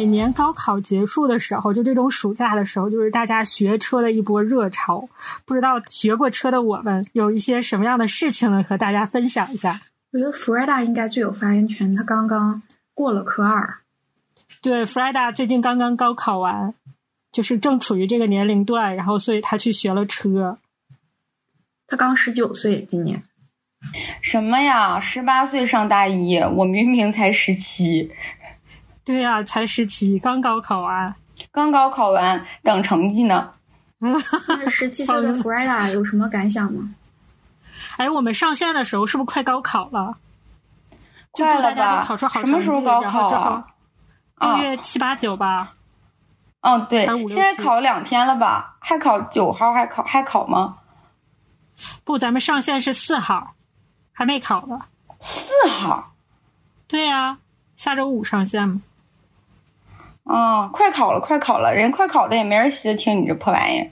每年高考结束的时候，就这种暑假的时候，就是大家学车的一波热潮。不知道学过车的我们有一些什么样的事情呢？和大家分享一下。我觉得 Freda 应该最有发言权，他刚刚过了科二。对，Freda 最近刚刚高考完，就是正处于这个年龄段，然后所以他去学了车。他刚十九岁，今年。什么呀？十八岁上大一，我明明才十七。对呀，才十七，刚高考完，刚高考完，等成绩呢。那十七岁的 Freda 有什么感想吗？哎，我们上线的时候是不是快高考了？快了吧？什么时候高考啊？六月七八九吧。嗯，对，现在考两天了吧？还考九号？还考还考吗？不，咱们上线是四号，还没考呢。四号？对呀，下周五上线嘛。啊，快考了，快考了！人快考的也没人稀得听你这破玩意儿。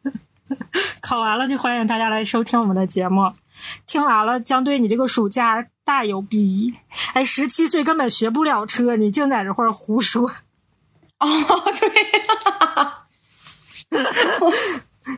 考完了就欢迎大家来收听我们的节目，听完了将对你这个暑假大有裨益。哎，十七岁根本学不了车，你净在这块胡说。哦，对，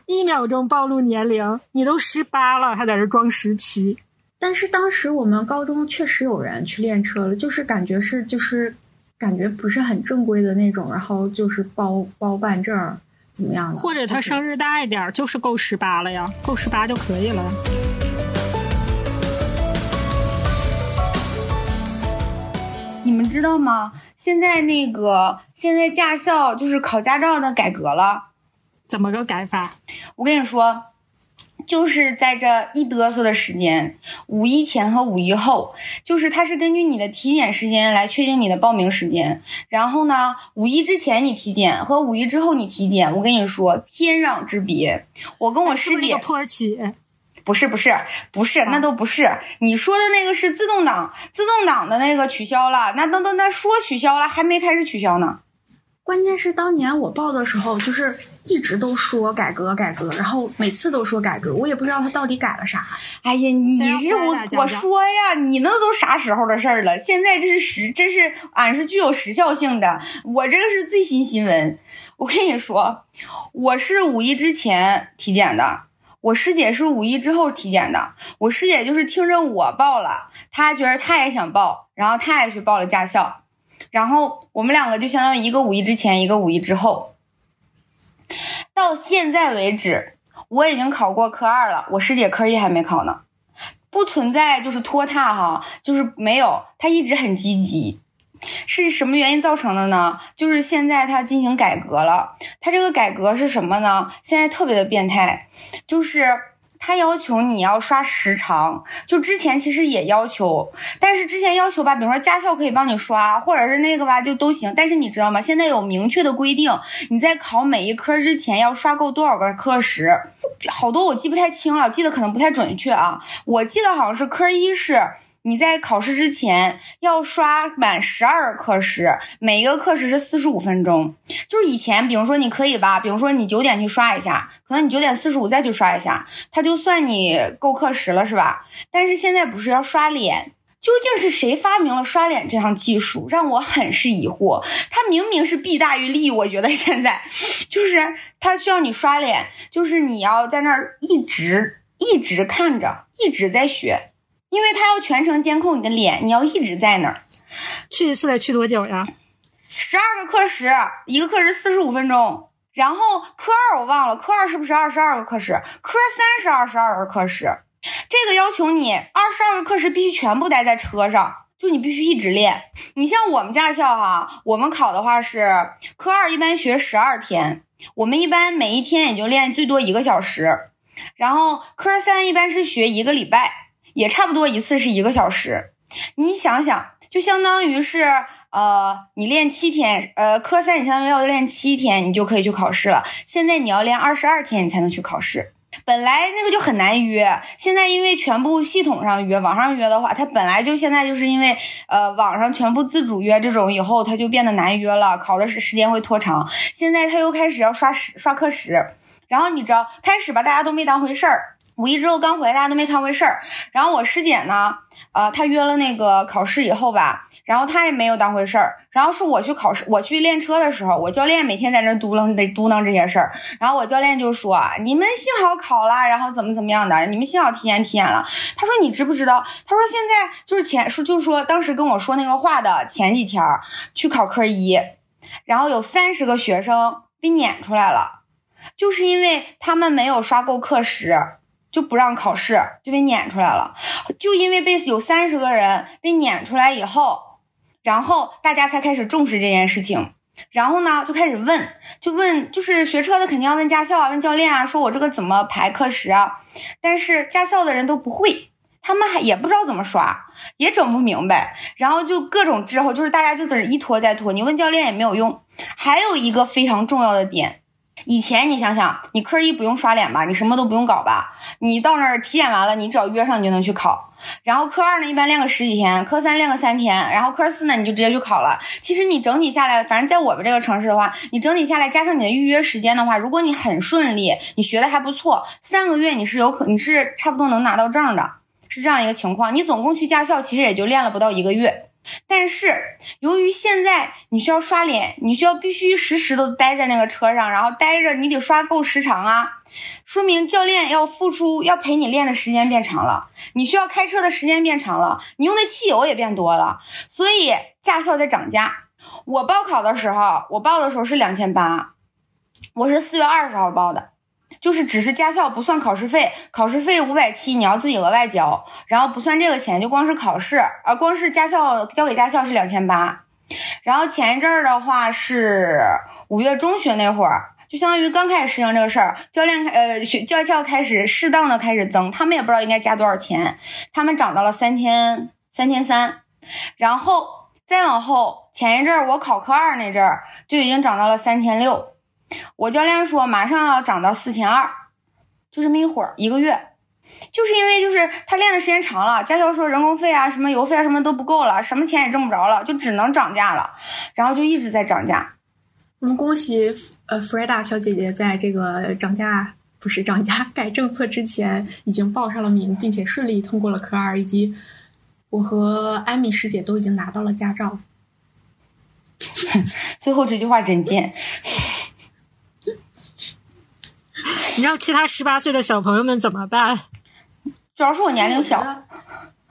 一秒钟暴露年龄，你都十八了，还在这装十七。但是当时我们高中确实有人去练车了，就是感觉是就是。感觉不是很正规的那种，然后就是包包办证怎么样的？或者他生日大一点，就是够十八了呀，够十八就可以了。你们知道吗？现在那个现在驾校就是考驾照的改革了，怎么个改法？我跟你说。就是在这一嘚瑟的时间，五一前和五一后，就是它是根据你的体检时间来确定你的报名时间。然后呢，五一之前你体检和五一之后你体检，我跟你说天壤之别。我跟我师姐，土耳其，不是不是不是，那都不是。你说的那个是自动挡，自动挡的那个取消了，那那那那说取消了，还没开始取消呢。关键是当年我报的时候，就是一直都说改革改革，然后每次都说改革，我也不知道他到底改了啥。哎呀，你是我我说呀，你那都啥时候的事儿了？现在这是时，这是俺是具有时效性的，我这个是最新新闻。我跟你说，我是五一之前体检的，我师姐是五一之后体检的。我师姐就是听着我报了，她觉得她也想报，然后她也去报了驾校。然后我们两个就相当于一个五一之前，一个五一之后。到现在为止，我已经考过科二了，我师姐科一还没考呢。不存在就是拖沓哈，就是没有，他一直很积极。是什么原因造成的呢？就是现在他进行改革了。他这个改革是什么呢？现在特别的变态，就是。他要求你要刷时长，就之前其实也要求，但是之前要求吧，比如说驾校可以帮你刷，或者是那个吧，就都行。但是你知道吗？现在有明确的规定，你在考每一科之前要刷够多少个课时，好多我记不太清了，记得可能不太准确啊。我记得好像是科一是。你在考试之前要刷满十二课时，每一个课时是四十五分钟。就是以前，比如说你可以吧，比如说你九点去刷一下，可能你九点四十五再去刷一下，它就算你够课时了，是吧？但是现在不是要刷脸？究竟是谁发明了刷脸这项技术？让我很是疑惑。它明明是弊大于利，我觉得现在就是它需要你刷脸，就是你要在那儿一直一直看着，一直在学。因为他要全程监控你的脸，你要一直在那儿。去一次得去多久呀？十二个课时，一个课时四十五分钟。然后科二我忘了，科二是不是二十二个课时？科三是二十二个课时。这个要求你二十二个课时必须全部待在车上，就你必须一直练。你像我们驾校哈，我们考的话是科二一般学十二天，我们一般每一天也就练最多一个小时。然后科三一般是学一个礼拜。也差不多一次是一个小时，你想想，就相当于是，呃，你练七天，呃，科三你相当于要练七天，你就可以去考试了。现在你要练二十二天，你才能去考试。本来那个就很难约，现在因为全部系统上约，网上约的话，它本来就现在就是因为呃网上全部自主约这种，以后它就变得难约了，考的时时间会拖长。现在他又开始要刷时刷课时，然后你知道开始吧，大家都没当回事儿。五一之后刚回来，大家都没当回事儿。然后我师姐呢，呃，她约了那个考试以后吧，然后她也没有当回事儿。然后是我去考试，我去练车的时候，我教练每天在那嘟囔得嘟囔这些事儿。然后我教练就说：“你们幸好考了，然后怎么怎么样的，你们幸好体验体验了。”他说：“你知不知道？”他说：“现在就是前说，就是说当时跟我说那个话的前几天去考科一，然后有三十个学生被撵出来了，就是因为他们没有刷够课时。”就不让考试，就被撵出来了。就因为被有三十个人被撵出来以后，然后大家才开始重视这件事情。然后呢，就开始问，就问，就是学车的肯定要问驾校啊，问教练啊，说我这个怎么排课时啊？但是驾校的人都不会，他们还也不知道怎么刷，也整不明白。然后就各种滞后，就是大家就在一拖再拖，你问教练也没有用。还有一个非常重要的点。以前你想想，你科一不用刷脸吧，你什么都不用搞吧，你到那儿体检完了，你只要约上你就能去考。然后科二呢，一般练个十几天，科三练个三天，然后科四呢你就直接去考了。其实你整体下来，反正在我们这个城市的话，你整体下来加上你的预约时间的话，如果你很顺利，你学的还不错，三个月你是有可你是差不多能拿到证的，是这样一个情况。你总共去驾校其实也就练了不到一个月。但是，由于现在你需要刷脸，你需要必须时时都待在那个车上，然后待着，你得刷够时长啊，说明教练要付出，要陪你练的时间变长了，你需要开车的时间变长了，你用的汽油也变多了，所以驾校在涨价。我报考的时候，我报的时候是两千八，我是四月二十号报的。就是只是驾校不算考试费，考试费五百七，你要自己额外交，然后不算这个钱，就光是考试，呃，光是驾校交给驾校是两千八，然后前一阵儿的话是五月中旬那会儿，就相当于刚开始实行这个事儿，教练呃学驾校开始适当的开始增，他们也不知道应该加多少钱，他们涨到了三千三千三，然后再往后前一阵我考科二那阵儿就已经涨到了三千六。我教练说马上要涨到四千二，就这么一会儿一个月，就是因为就是他练的时间长了，驾校说人工费啊、什么油费啊什么都不够了，什么钱也挣不着了，就只能涨价了，然后就一直在涨价。我们恭喜呃弗瑞达小姐姐在这个涨价不是涨价改政策之前已经报上了名，并且顺利通过了科二，以及我和艾米师姐都已经拿到了驾照。最后这句话真贱。你让其他十八岁的小朋友们怎么办？主要是我年龄小。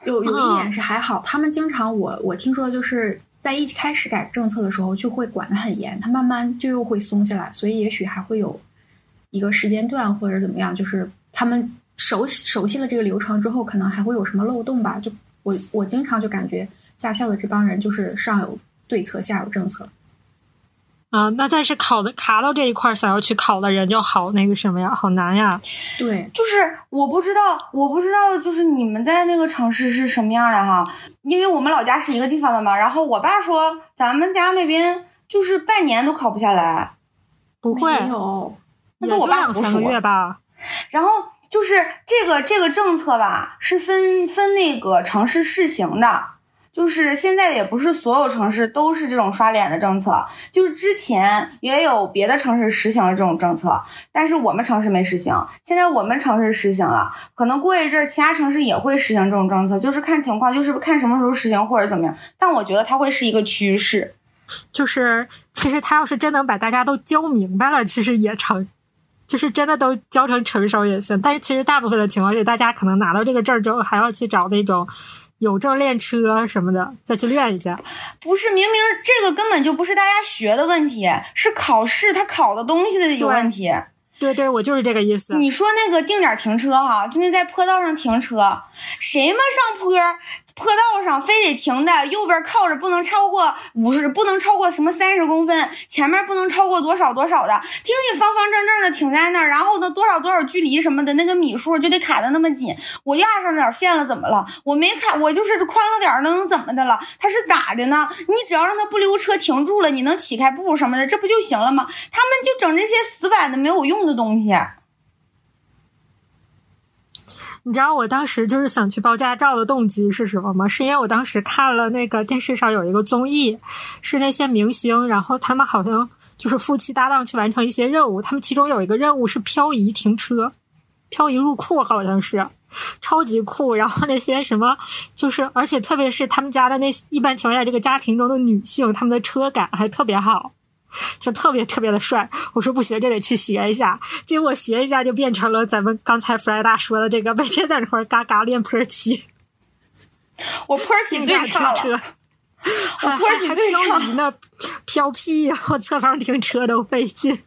有有一点是还好，他们经常我我听说就是在一开始改政策的时候就会管得很严，他慢慢就又会松下来，所以也许还会有一个时间段或者怎么样，就是他们熟熟悉了这个流程之后，可能还会有什么漏洞吧。就我我经常就感觉驾校的这帮人就是上有对策，下有政策。啊，那但是考的卡到这一块，想要去考的人就好那个什么呀，好难呀。对，就是我不知道，我不知道，就是你们在那个城市是什么样的哈？因为我们老家是一个地方的嘛。然后我爸说，咱们家那边就是半年都考不下来。不会有，那都我爸两三个月吧。然后就是这个这个政策吧，是分分那个城市试行的。就是现在也不是所有城市都是这种刷脸的政策，就是之前也有别的城市实行了这种政策，但是我们城市没实行。现在我们城市实行了，可能过一阵儿其他城市也会实行这种政策，就是看情况，就是看什么时候实行或者怎么样。但我觉得它会是一个趋势，就是其实他要是真能把大家都教明白了，其实也成，就是真的都教成成熟也行。但是其实大部分的情况是，大家可能拿到这个证之后，还要去找那种。有证练车什么的，再去练一下。不是，明明这个根本就不是大家学的问题，是考试他考的东西的有问题。对对，我就是这个意思。你说那个定点停车哈，就那在坡道上停车，谁嘛上坡坡道上非得停的，右边靠着不能超过五十，不能超过什么三十公分，前面不能超过多少多少的，停你方方正正的停在那儿，然后呢多少多少距离什么的，那个米数就得卡的那么紧。我压上点线了，怎么了？我没卡，我就是宽了点那能怎么的了？他是咋的呢？你只要让他不溜车停住了，你能起开步什么的，这不就行了吗？他们就整这些死板的没有用的东西。你知道我当时就是想去报驾照的动机是什么吗？是因为我当时看了那个电视上有一个综艺，是那些明星，然后他们好像就是夫妻搭档去完成一些任务，他们其中有一个任务是漂移停车，漂移入库，好像是超级酷。然后那些什么，就是而且特别是他们家的那一般情况下，这个家庭中的女性，他们的车感还特别好。就特别特别的帅，我说不行，这得去学一下。结果学一下就变成了咱们刚才弗莱达说的这个，每天在那块嘎嘎练坡骑。我坡骑最差了，我坡骑最差呢，飘屁，我侧方停车都费劲，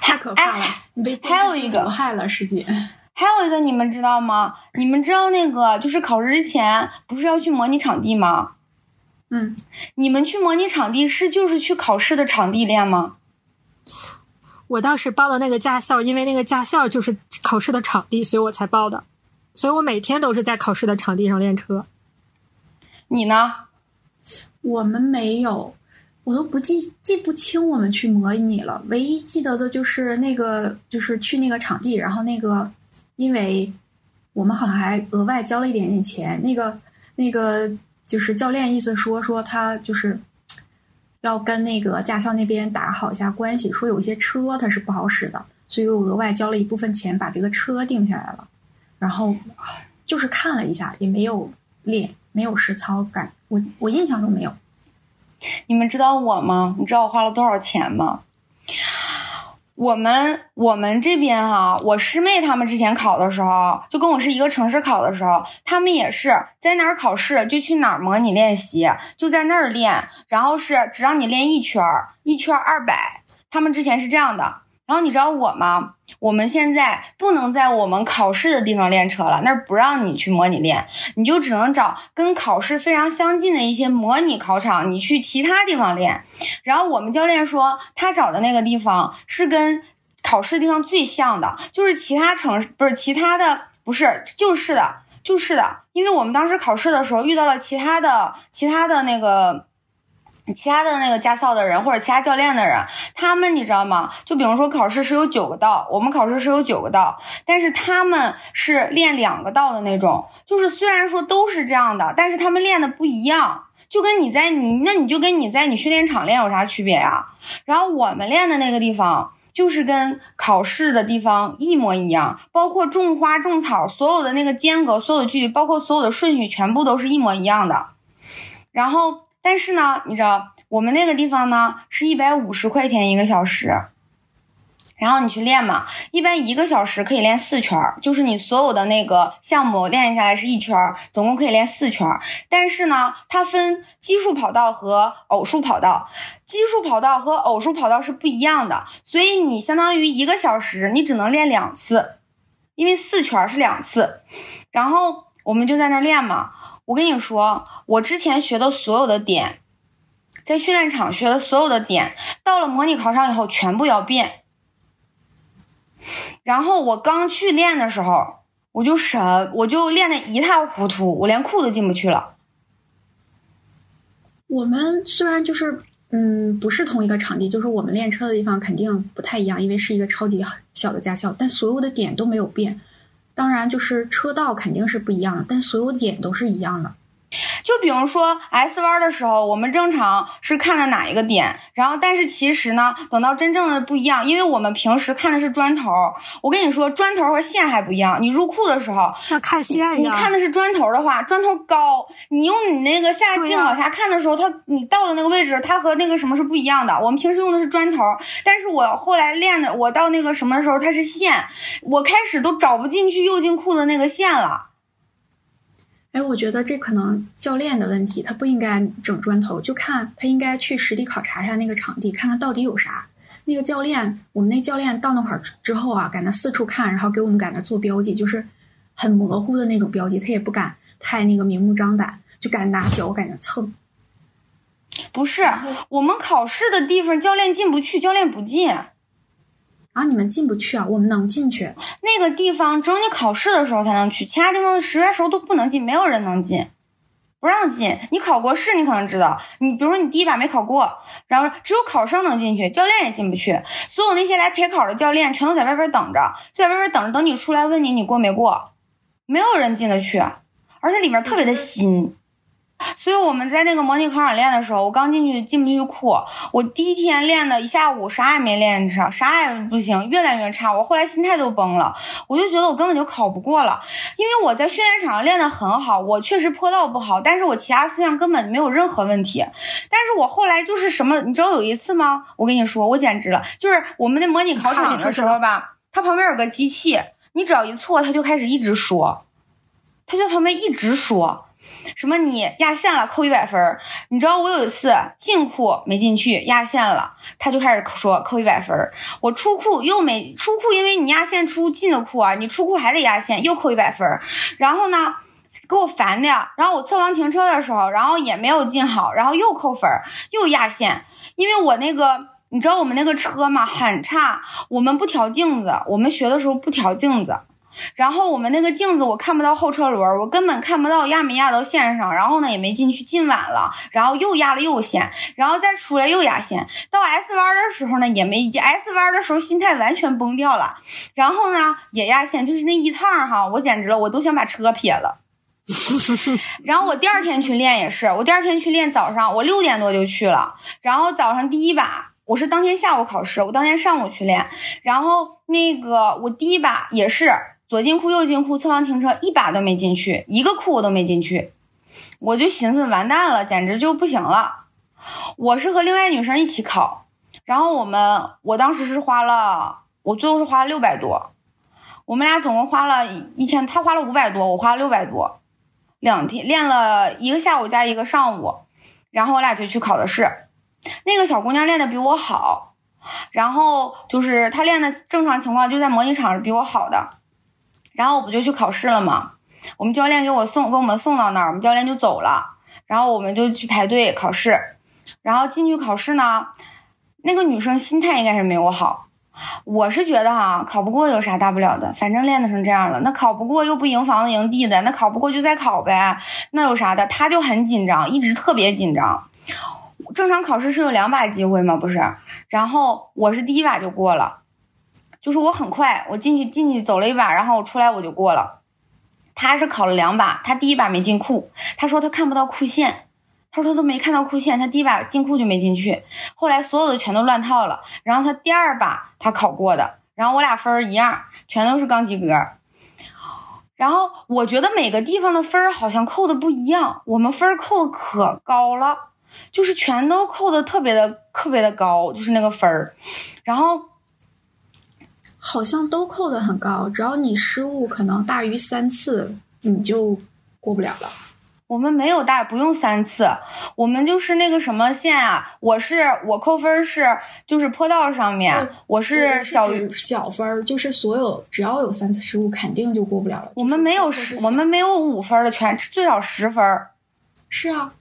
太可怕了。被还有一个害了师姐。还有一个你们知道吗？你们知道那个就是考试之前不是要去模拟场地吗？嗯，你们去模拟场地是就是去考试的场地练吗？我当时报的那个驾校，因为那个驾校就是考试的场地，所以我才报的。所以我每天都是在考试的场地上练车。你呢？我们没有，我都不记记不清我们去模拟了。唯一记得的就是那个，就是去那个场地，然后那个，因为我们好像还额外交了一点点钱，那个那个。就是教练意思说说他就是要跟那个驾校那边打好一下关系，说有一些车他是不好使的，所以我额外交了一部分钱把这个车定下来了。然后就是看了一下，也没有练，没有实操感，我我印象中没有。你们知道我吗？你知道我花了多少钱吗？我们我们这边哈，我师妹他们之前考的时候，就跟我是一个城市考的时候，他们也是在哪儿考试就去哪儿模拟练习，就在那儿练，然后是只让你练一圈儿，一圈二百。他们之前是这样的。然后你知道我吗？我们现在不能在我们考试的地方练车了，那儿不让你去模拟练，你就只能找跟考试非常相近的一些模拟考场，你去其他地方练。然后我们教练说，他找的那个地方是跟考试地方最像的，就是其他城市不是其他的，不是就是的，就是的，因为我们当时考试的时候遇到了其他的其他的那个。其他的那个驾校的人或者其他教练的人，他们你知道吗？就比如说考试是有九个道，我们考试是有九个道，但是他们是练两个道的那种。就是虽然说都是这样的，但是他们练的不一样，就跟你在你那你就跟你在你训练场练有啥区别呀？然后我们练的那个地方就是跟考试的地方一模一样，包括种花种草，所有的那个间隔、所有的距离，包括所有的顺序，全部都是一模一样的。然后。但是呢，你知道我们那个地方呢是一百五十块钱一个小时，然后你去练嘛，一般一个小时可以练四圈，就是你所有的那个项目练下来是一圈，总共可以练四圈。但是呢，它分奇数跑道和偶数跑道，奇数跑道和偶数跑道是不一样的，所以你相当于一个小时你只能练两次，因为四圈是两次。然后我们就在那练嘛。我跟你说，我之前学的所有的点，在训练场学的所有的点，到了模拟考场以后全部要变。然后我刚去练的时候，我就神，我就练的一塌糊涂，我连库都进不去了。我们虽然就是嗯不是同一个场地，就是我们练车的地方肯定不太一样，因为是一个超级小的驾校，但所有的点都没有变。当然，就是车道肯定是不一样，但所有点都是一样的。就比如说 S 弯的时候，我们正常是看的哪一个点，然后但是其实呢，等到真正的不一样，因为我们平时看的是砖头。我跟你说，砖头和线还不一样。你入库的时候线呀。你看的是砖头的话，砖头高，你用你那个下镜往下看的时候，它你到的那个位置，它和那个什么是不一样的。我们平时用的是砖头，但是我后来练的，我到那个什么的时候，它是线，我开始都找不进去右镜库的那个线了。哎，我觉得这可能教练的问题，他不应该整砖头，就看他应该去实地考察一下那个场地，看看到底有啥。那个教练，我们那教练到那块儿之后啊，搁那四处看，然后给我们搁那做标记，就是很模糊的那种标记，他也不敢，太那个明目张胆，就敢拿脚敢那蹭。不是，我们考试的地方教练进不去，教练不进。啊，你们进不去啊？我们能进去。那个地方只有你考试的时候才能去，其他地方实在时候都不能进，没有人能进，不让进。你考过试，你可能知道。你比如说你第一把没考过，然后只有考生能进去，教练也进不去。所有那些来陪考的教练全都在外边等着，就在外边等着，等你出来问你你过没过，没有人进得去，而且里面特别的新。所以我们在那个模拟考场练的时候，我刚进去进不去库。我第一天练的一下午啥也没练上，啥也不行，越练越差。我后来心态都崩了，我就觉得我根本就考不过了。因为我在训练场上练的很好，我确实坡道不好，但是我其他四项根本没有任何问题。但是我后来就是什么，你知道有一次吗？我跟你说，我简直了，就是我们的模拟考场的时候吧，它旁边有个机器，你只要一错，它就开始一直说，它就在旁边一直说。什么？你压线了，扣一百分。你知道我有一次进库没进去，压线了，他就开始说扣一百分。我出库又没出库，因为你压线出进的库啊，你出库还得压线，又扣一百分。然后呢，给我烦的呀。然后我侧方停车的时候，然后也没有进好，然后又扣分，又压线。因为我那个，你知道我们那个车嘛，很差，我们不调镜子，我们学的时候不调镜子。然后我们那个镜子我看不到后车轮，我根本看不到压没压到线上。然后呢也没进去，进晚了，然后又压了右线，然后再出来又压线。到 S 弯的时候呢也没 S 弯的时候心态完全崩掉了。然后呢也压线，就是那一趟哈，我简直了，我都想把车撇了。然后我第二天去练也是，我第二天去练早上我六点多就去了，然后早上第一把我是当天下午考试，我当天上午去练，然后那个我第一把也是。左进库，右进库，侧方停车，一把都没进去，一个库我都没进去，我就寻思完蛋了，简直就不行了。我是和另外女生一起考，然后我们，我当时是花了，我最后是花了六百多，我们俩总共花了一千，她花了五百多，我花了六百多，两天练了一个下午加一个上午，然后我俩就去考的试。那个小姑娘练的比我好，然后就是她练的正常情况就在模拟场是比我好的。然后我不就去考试了吗？我们教练给我送，给我们送到那儿，我们教练就走了。然后我们就去排队考试。然后进去考试呢，那个女生心态应该是没我好。我是觉得哈，考不过有啥大不了的，反正练的成这样了，那考不过又不赢房子赢地的，那考不过就再考呗，那有啥的？她就很紧张，一直特别紧张。正常考试是有两把机会吗？不是。然后我是第一把就过了。就是我很快，我进去进去走了一把，然后我出来我就过了。他是考了两把，他第一把没进库，他说他看不到库线，他说他都没看到库线，他第一把进库就没进去。后来所有的全都乱套了，然后他第二把他考过的，然后我俩分儿一样，全都是刚及格。然后我觉得每个地方的分儿好像扣的不一样，我们分儿扣的可高了，就是全都扣的特别的特别的高，就是那个分儿，然后。好像都扣的很高，只要你失误可能大于三次，你就过不了了。我们没有大，不用三次，我们就是那个什么线啊。我是我扣分是就是坡道上面，我是小于小分，就是所有只要有三次失误，肯定就过不了了。我们没有十，我们没有五分的，全最少十分。是啊，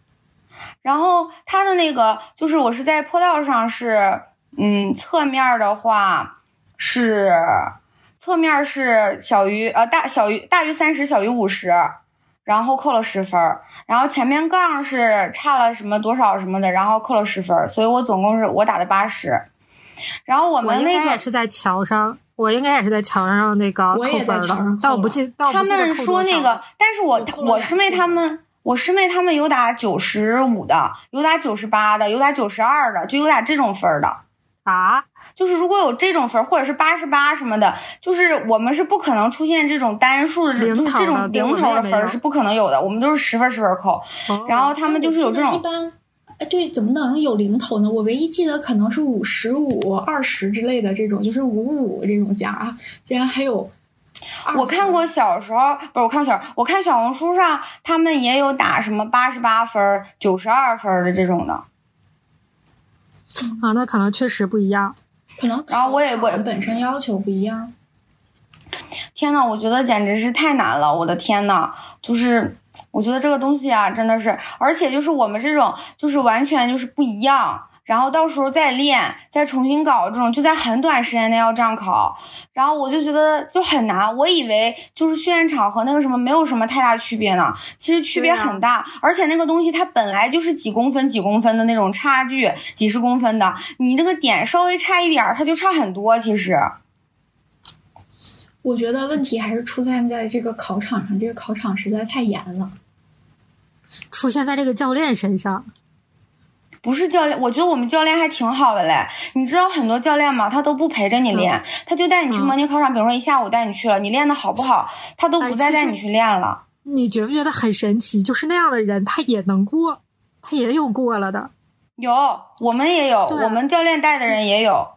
然后他的那个就是我是在坡道上是，嗯，侧面的话。是侧面是小于呃大小于大于三十小于五十，然后扣了十分然后前面杠是差了什么多少什么的，然后扣了十分所以我总共是我打的八十。然后我们那个是在桥上，我应该也是在桥上那个扣分的，但我不记，他们说那个，但是我我师妹他们，我师妹他们有打九十五的，有打九十八的，有打九十二的，就有打这种分的啊。就是如果有这种分，或者是八十八什么的，就是我们是不可能出现这种单数的，就这种零头的分是不可能有的。我们都是十分十分扣，然后他们就是有这种一般，哎，对，怎么能有零头呢？我唯一记得可能是五十五、二十之类的这种，就是五五这种加，竟然还有。我看过小时候，不是我看小，我看小红书上他们也有打什么八十八分、九十二分的这种的。啊，那可能确实不一样。可能，然后我也我本身要求不一样。天呐，我觉得简直是太难了！我的天呐，就是我觉得这个东西啊，真的是，而且就是我们这种，就是完全就是不一样。然后到时候再练，再重新搞这种，就在很短时间内要这样考。然后我就觉得就很难。我以为就是训练场和那个什么没有什么太大区别呢，其实区别很大。而且那个东西它本来就是几公分几公分的那种差距，几十公分的，你这个点稍微差一点儿，它就差很多。其实。我觉得问题还是出现在这个考场上，这个考场实在太严了。出现在这个教练身上，不是教练，我觉得我们教练还挺好的嘞。你知道很多教练吗？他都不陪着你练，他就带你去模拟考场。比如说一下午带你去了，你练的好不好，他都不再带你去练了。你觉不觉得很神奇？就是那样的人，他也能过，他也有过了的。有，我们也有，我们教练带的人也有，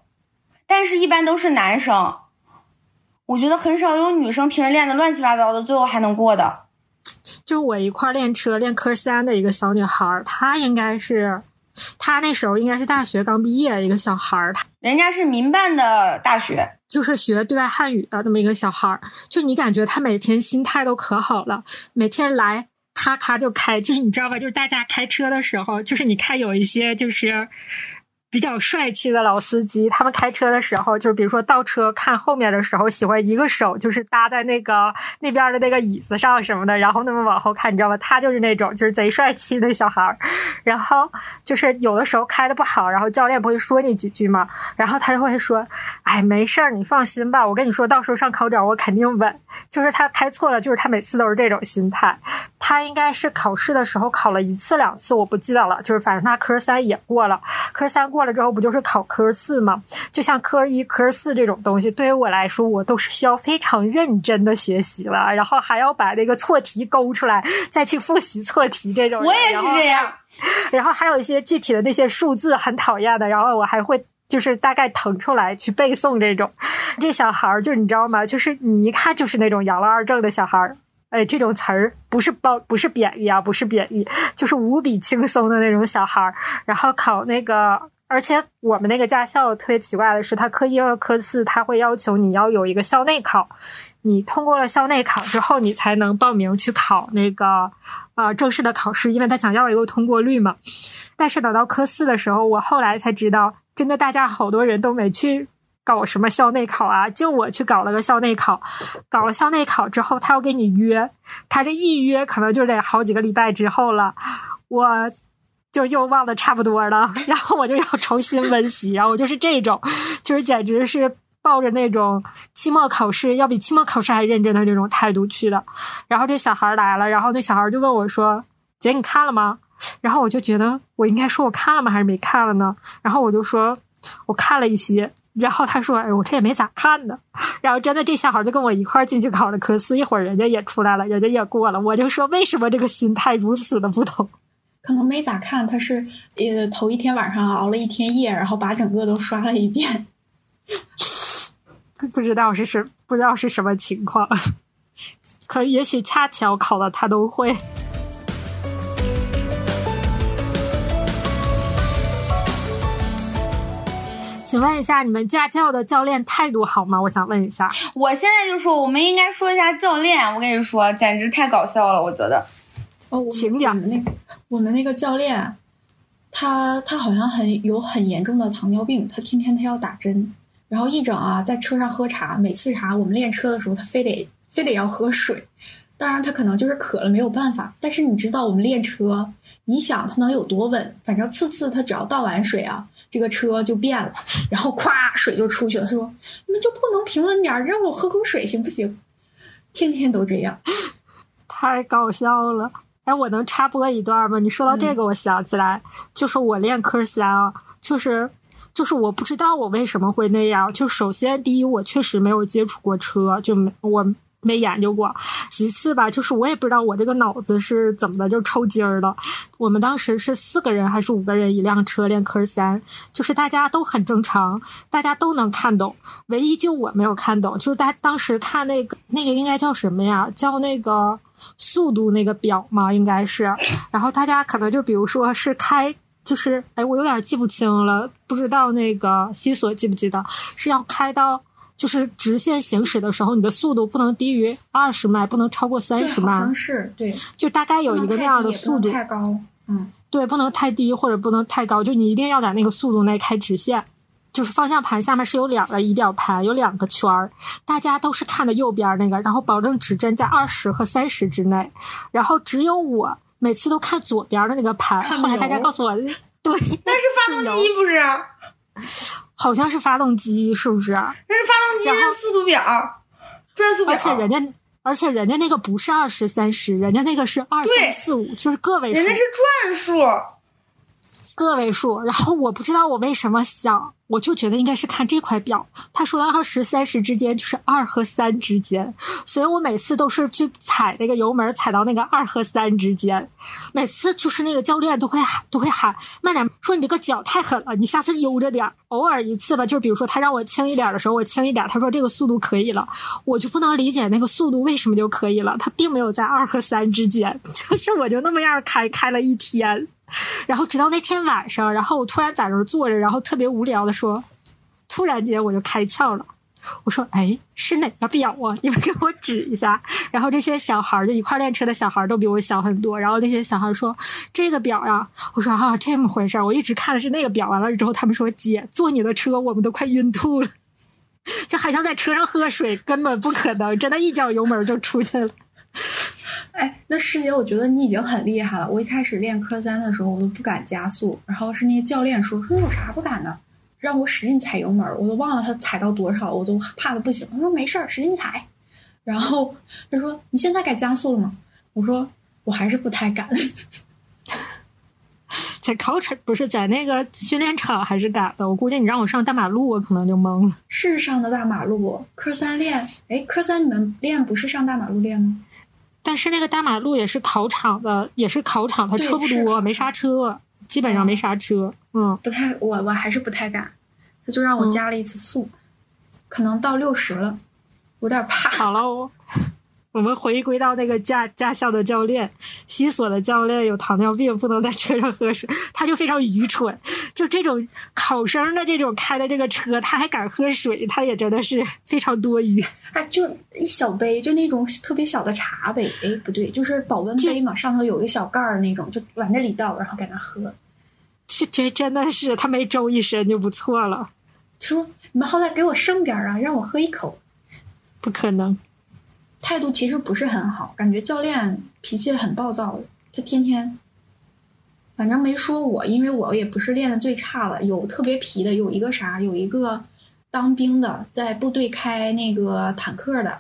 但是一般都是男生。我觉得很少有女生平时练的乱七八糟的，最后还能过的。就我一块练车练科三的一个小女孩，她应该是，她那时候应该是大学刚毕业一个小孩儿，人家是民办的大学，就是学对外汉语的那么一个小孩儿。就你感觉他每天心态都可好了，每天来咔咔就开，就是你知道吧？就是大家开车的时候，就是你看有一些就是。比较帅气的老司机，他们开车的时候，就是比如说倒车看后面的时候，喜欢一个手就是搭在那个那边的那个椅子上什么的，然后那么往后看，你知道吗？他就是那种就是贼帅气的小孩儿。然后就是有的时候开的不好，然后教练不会说你几句吗？然后他就会说：“哎，没事儿，你放心吧，我跟你说到时候上考场我肯定稳。”就是他开错了，就是他每次都是这种心态。他应该是考试的时候考了一次两次，我不记得了。就是反正他科三也过了，科三过。了之后不就是考科四吗？就像科一、科四这种东西，对于我来说，我都是需要非常认真的学习了，然后还要把那个错题勾出来，再去复习错题这种。我也是这样。然后还有一些具体的那些数字很讨厌的，然后我还会就是大概腾出来去背诵这种。这小孩儿就你知道吗？就是你一看就是那种养了二正的小孩儿。哎，这种词儿不是褒，不是贬义啊，不是贬义，就是无比轻松的那种小孩儿。然后考那个。而且我们那个驾校特别奇怪的是，他科一和科四他会要求你要有一个校内考，你通过了校内考之后，你才能报名去考那个呃正式的考试，因为他想要一个通过率嘛。但是等到科四的时候，我后来才知道，真的大家好多人都没去搞什么校内考啊，就我去搞了个校内考。搞了校内考之后，他要给你约，他这一约可能就得好几个礼拜之后了，我。就又忘得差不多了，然后我就要重新温习，然后我就是这种，就是简直是抱着那种期末考试要比期末考试还认真的这种态度去的。然后这小孩来了，然后那小孩就问我说：“姐，你看了吗？”然后我就觉得我应该说我看了吗，还是没看了呢？然后我就说我看了一些。然后他说：“哎，我这也没咋看呢。”然后真的这小孩就跟我一块进去考了科四，一会儿人家也出来了，人家也过了。我就说为什么这个心态如此的不同？可能没咋看，他是呃头一天晚上熬了一天夜，然后把整个都刷了一遍，不知道是什不知道是什么情况，可也许恰巧考了他都会。请问一下，你们驾校的教练态度好吗？我想问一下。我现在就说，我们应该说一下教练。我跟你说，简直太搞笑了，我觉得。哦，请讲。我们那我们那个教练，他他好像很有很严重的糖尿病，他天天他要打针，然后一整啊在车上喝茶，每次茶我们练车的时候，他非得非得要喝水。当然他可能就是渴了没有办法，但是你知道我们练车，你想他能有多稳？反正次次他只要倒完水啊，这个车就变了，然后咵水就出去了。他说：“你们就不能平稳点，让我喝口水行不行？”天天都这样，太搞笑了。哎，我能插播一段吗？你说到这个，我想起来，就是我练科三啊，就是就是我不知道我为什么会那样。就首先第一，我确实没有接触过车，就没我没研究过。其次吧，就是我也不知道我这个脑子是怎么的就抽筋儿了。我们当时是四个人还是五个人一辆车练科三，就是大家都很正常，大家都能看懂，唯一就我没有看懂。就是大当时看那个那个应该叫什么呀？叫那个。速度那个表嘛，应该是，然后大家可能就比如说是开，就是哎，我有点记不清了，不知道那个西索记不记得是要开到。就是直线行驶的时候，你的速度不能低于二十迈，不能超过三十迈。好像是对，就大概有一个那样的速度。太高，嗯，对，不能太低或者不能太高，就你一定要在那个速度内开直线。就是方向盘下面是有两个仪表盘，有两个圈儿，大家都是看的右边那个，然后保证指针在二十和三十之内，然后只有我每次都看左边的那个盘。后来大家告诉我，对，那是发动机不是？好像是发动机，是不是？那是发动机的速度表，转速表。而且人家，而且人家那个不是二十三十，人家那个是二三四五，就是个位数。人家是转数。个位数，然后我不知道我为什么想，我就觉得应该是看这块表。他说的二十三十之间就是二和三之间，所以我每次都是去踩那个油门，踩到那个二和三之间。每次就是那个教练都会喊，都会喊慢点，说你这个脚太狠了，你下次悠着点。偶尔一次吧，就比如说他让我轻一点的时候，我轻一点。他说这个速度可以了，我就不能理解那个速度为什么就可以了，他并没有在二和三之间，就是我就那么样开开了一天。然后直到那天晚上，然后我突然在那儿坐着，然后特别无聊的说，突然间我就开窍了。我说：“哎，是哪个表啊？你们给我指一下。”然后这些小孩儿就一块练车的小孩儿都比我小很多。然后那些小孩说：“这个表呀。”我说：“啊，这么回事儿。”我一直看的是那个表。完了之后，他们说：“姐，坐你的车，我们都快晕吐了，就还想在车上喝水，根本不可能，真的一脚油门就出去了。”哎，那师姐，我觉得你已经很厉害了。我一开始练科三的时候，我都不敢加速，然后是那个教练说说有啥不敢的，让我使劲踩油门，我都忘了他踩到多少，我都怕的不行。他说没事儿，使劲踩。然后他说你现在敢加速了吗？我说我还是不太敢。在考场不是在那个训练场还是敢的？我估计你让我上大马路，我可能就懵了。是上的大马路，科三练。哎，科三你们练不是上大马路练吗？但是那个大马路也是考场的，也是考场，它车不多，没刹车，基本上没刹车。嗯，不太，我我还是不太敢。他就让我加了一次速，可能到六十了，有点怕。好了，我。我们回归到那个驾驾校的教练，西索的教练有糖尿病，不能在车上喝水，他就非常愚蠢。就这种考生的这种开的这个车，他还敢喝水，他也真的是非常多余。啊，就一小杯，就那种特别小的茶杯，哎，不对，就是保温杯嘛，上头有个小盖儿那种，就往那里倒，然后在那喝。这这真的是他没周一身就不错了。说你们好歹给我剩点啊，让我喝一口。不可能。态度其实不是很好，感觉教练脾气很暴躁。他天天，反正没说我，因为我也不是练的最差的。有特别皮的，有一个啥，有一个当兵的，在部队开那个坦克的，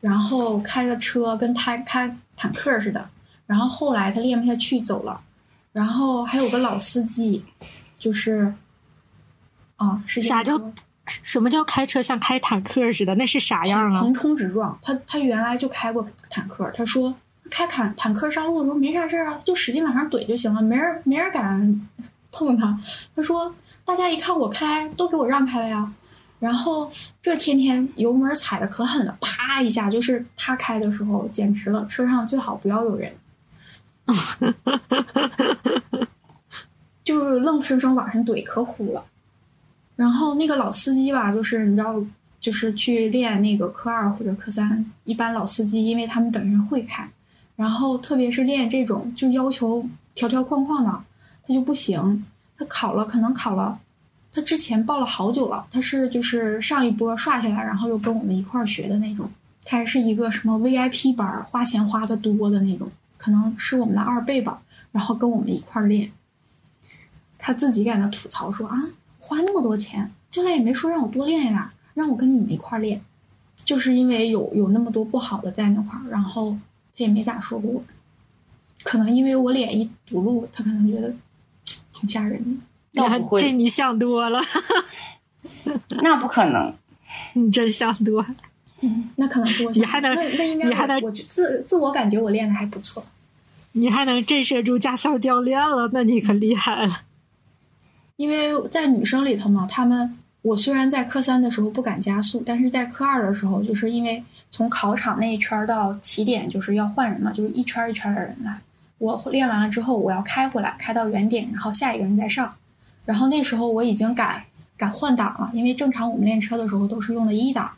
然后开着车跟他开坦克似的。然后后来他练不下去走了。然后还有个老司机，就是，啊，是啥叫？什么叫开车像开坦克似的？那是啥样啊？横冲直撞。他他原来就开过坦克。他说开坦坦克上路的时候没啥事儿啊，就使劲往上怼就行了，没人没人敢碰他。他说大家一看我开，都给我让开了呀。然后这天天油门踩的可狠了，啪一下就是他开的时候简直了，车上最好不要有人，就是愣生生往上怼，可虎了。然后那个老司机吧，就是你知道，就是去练那个科二或者科三，一般老司机因为他们本身会开，然后特别是练这种就要求条条框框的，他就不行。他考了，可能考了，他之前报了好久了，他是就是上一波刷下来，然后又跟我们一块儿学的那种，他还是一个什么 VIP 班，花钱花的多的那种，可能是我们的二倍吧，然后跟我们一块儿练，他自己在那吐槽说啊。花那么多钱，教练也没说让我多练呀，让我跟你们一块儿练，就是因为有有那么多不好的在那块儿，然后他也没咋说过我。可能因为我脸一堵路，他可能觉得挺吓人的。那，这你想多了。那不可能，你真想多了。嗯，那可能是我。你还能？那那应该？你还能？我自自我感觉我练的还不错。你还能震慑住驾校教练了？那你可厉害了。因为在女生里头嘛，她们我虽然在科三的时候不敢加速，但是在科二的时候，就是因为从考场那一圈到起点就是要换人嘛，就是一圈一圈的人来。我练完了之后，我要开回来，开到原点，然后下一个人再上。然后那时候我已经改改换挡了，因为正常我们练车的时候都是用的一档，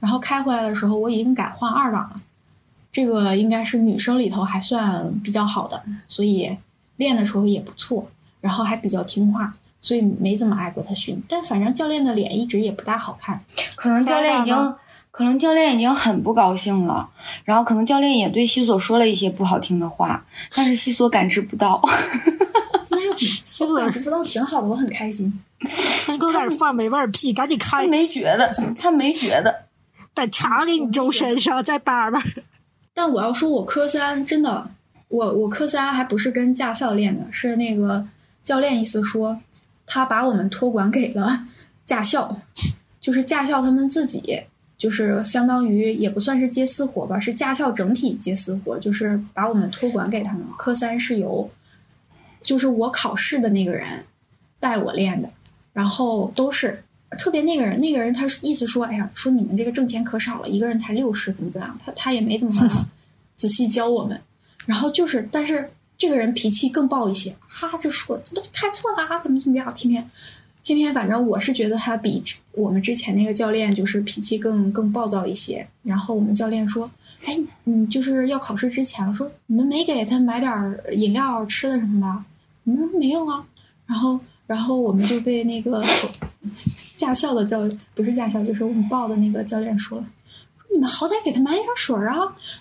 然后开回来的时候，我已经改换二档了。这个应该是女生里头还算比较好的，所以练的时候也不错，然后还比较听话，所以没怎么挨过他训。但反正教练的脸一直也不大好看，可能教练已经，可能教练已经很不高兴了，然后可能教练也对西索说了一些不好听的话，但是西索感知不到。那又怎么？西索感知不到挺好的，我很开心。你给我点放没味屁，赶紧开！他没觉得，他没觉得，把茶给你周身上，再叭叭。但我要说，我科三真的，我我科三还不是跟驾校练的，是那个教练意思说，他把我们托管给了驾校，就是驾校他们自己，就是相当于也不算是接私活吧，是驾校整体接私活，就是把我们托管给他们。科三是由，就是我考试的那个人带我练的，然后都是。特别那个人，那个人他意思说，哎呀，说你们这个挣钱可少了，一个人才六十，怎么怎么样？他他也没怎么 仔细教我们。然后就是，但是这个人脾气更暴一些，哈哈就说怎么就开错了，怎么怎么样？天天天天，反正我是觉得他比我们之前那个教练就是脾气更更暴躁一些。然后我们教练说，哎，你就是要考试之前，说你们没给他买点饮料吃的什么的？我们说没有啊。然后然后我们就被那个。驾校的教练不是驾校，就是我们报的那个教练说了，你们好歹给他买点水啊，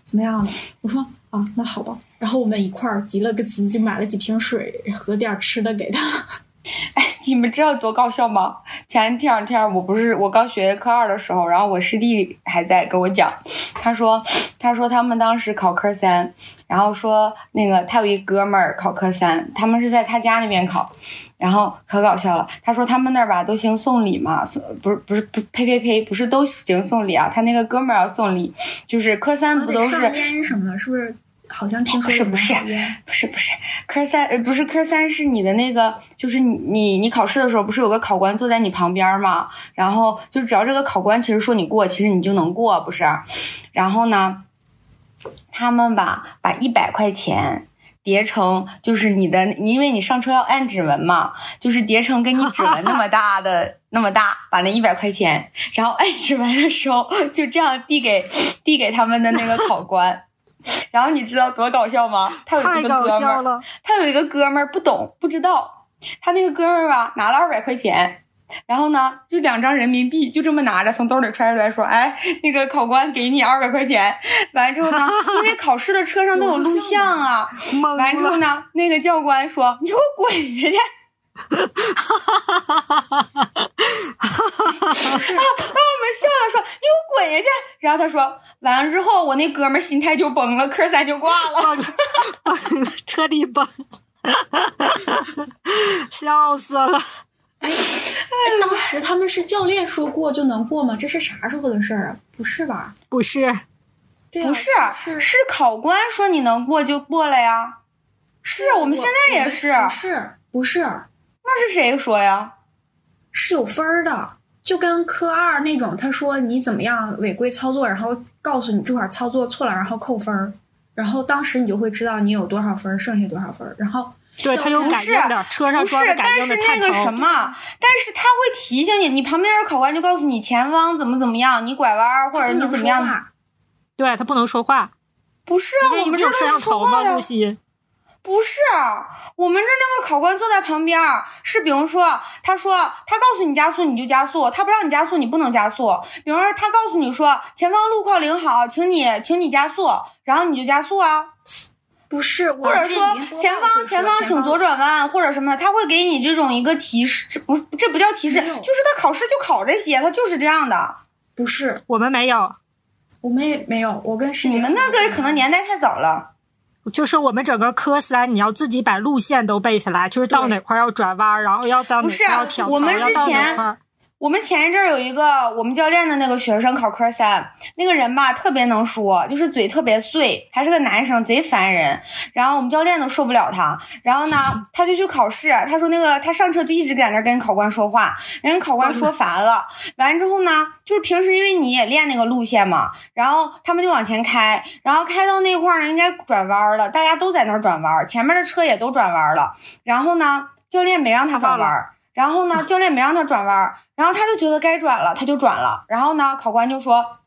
怎么样的？我说啊，那好吧。然后我们一块儿集了个资，就买了几瓶水和点吃的给他。哎，你们知道多搞笑吗？前两天我不是我刚学科二的时候，然后我师弟还在跟我讲，他说他说他们当时考科三，然后说那个他有一哥们儿考科三，他们是在他家那边考。然后可搞笑了，他说他们那儿吧都行送礼嘛，送不是不是不呸呸呸，不是都行送礼啊？他那个哥们儿要送礼，就是科三不都是烟什么，是不是？好像听说不是不是不是不是科三呃不是科三是你的那个，就是你你你考试的时候不是有个考官坐在你旁边吗？然后就只要这个考官其实说你过，其实你就能过，不是？然后呢，他们吧把一百块钱。叠成就是你的，因为你上车要按指纹嘛，就是叠成跟你指纹那么大的 那么大，把那一百块钱，然后按指纹的时候就这样递给递给他们的那个考官，然后你知道多搞笑吗？他有一个哥们儿，他有一个哥们儿不懂不知道，他那个哥们儿吧拿了二百块钱。然后呢，就两张人民币，就这么拿着从兜里揣出来，说：“哎，那个考官给你二百块钱。”完之后呢，因为考试的车上都有录像啊。完之后呢，那个教官说：“你给我滚下去！”哈哈哈哈哈哈！把我们笑了，说：“你给我滚下去！”然后他说：“完了之后，我那哥们心态就崩了，科三就挂了，彻底崩，笑死了。”哎，当时他们是教练说过就能过吗？这是啥时候的事儿啊？不是吧？不是，不是，是考官说你能过就过了呀。是我们现在也是，不是，不是，那是谁说呀？是有分儿的，就跟科二那种，他说你怎么样违规操作，然后告诉你这块操作错了，然后扣分儿，然后当时你就会知道你有多少分，剩下多少分，然后。对他有感应的，车上装的感应的探头。但是那个什么，但是他会提醒你，你旁边的考官就告诉你前方怎么怎么样，你拐弯或者你怎么样。对他不能说话。不是啊，我们这摄像头吗？录西。不是，我们这那个考官坐在旁边，是比如说，他说他告诉你加速你就加速，他不让你加速你不能加速。比如说他告诉你说前方路况良好，请你请你加速，然后你就加速啊。不是，或者说前方前方请左转弯，或者什么的，他会给你这种一个提示，这不这不叫提示，就是他考试就考这些，他就是这样的。不是，我们没有，我们也没有，我跟你们那个可能年代太早了。就是我们整个科三，你要自己把路线都背下来，就是到哪块要转弯，然后要到哪块要调头，要到哪块。我们前一阵有一个我们教练的那个学生考科三，那个人吧特别能说，就是嘴特别碎，还是个男生，贼烦人。然后我们教练都受不了他。然后呢，他就去考试。他说那个他上车就一直在那跟考官说话，人考官说烦了。完之后呢，就是平时因为你也练那个路线嘛，然后他们就往前开，然后开到那块儿呢应该转弯了，大家都在那转弯，前面的车也都转弯了。然后呢，教练没让他转弯。然后呢，教练没让他转弯。然后他就觉得该转了，他就转了。然后呢，考官就说：“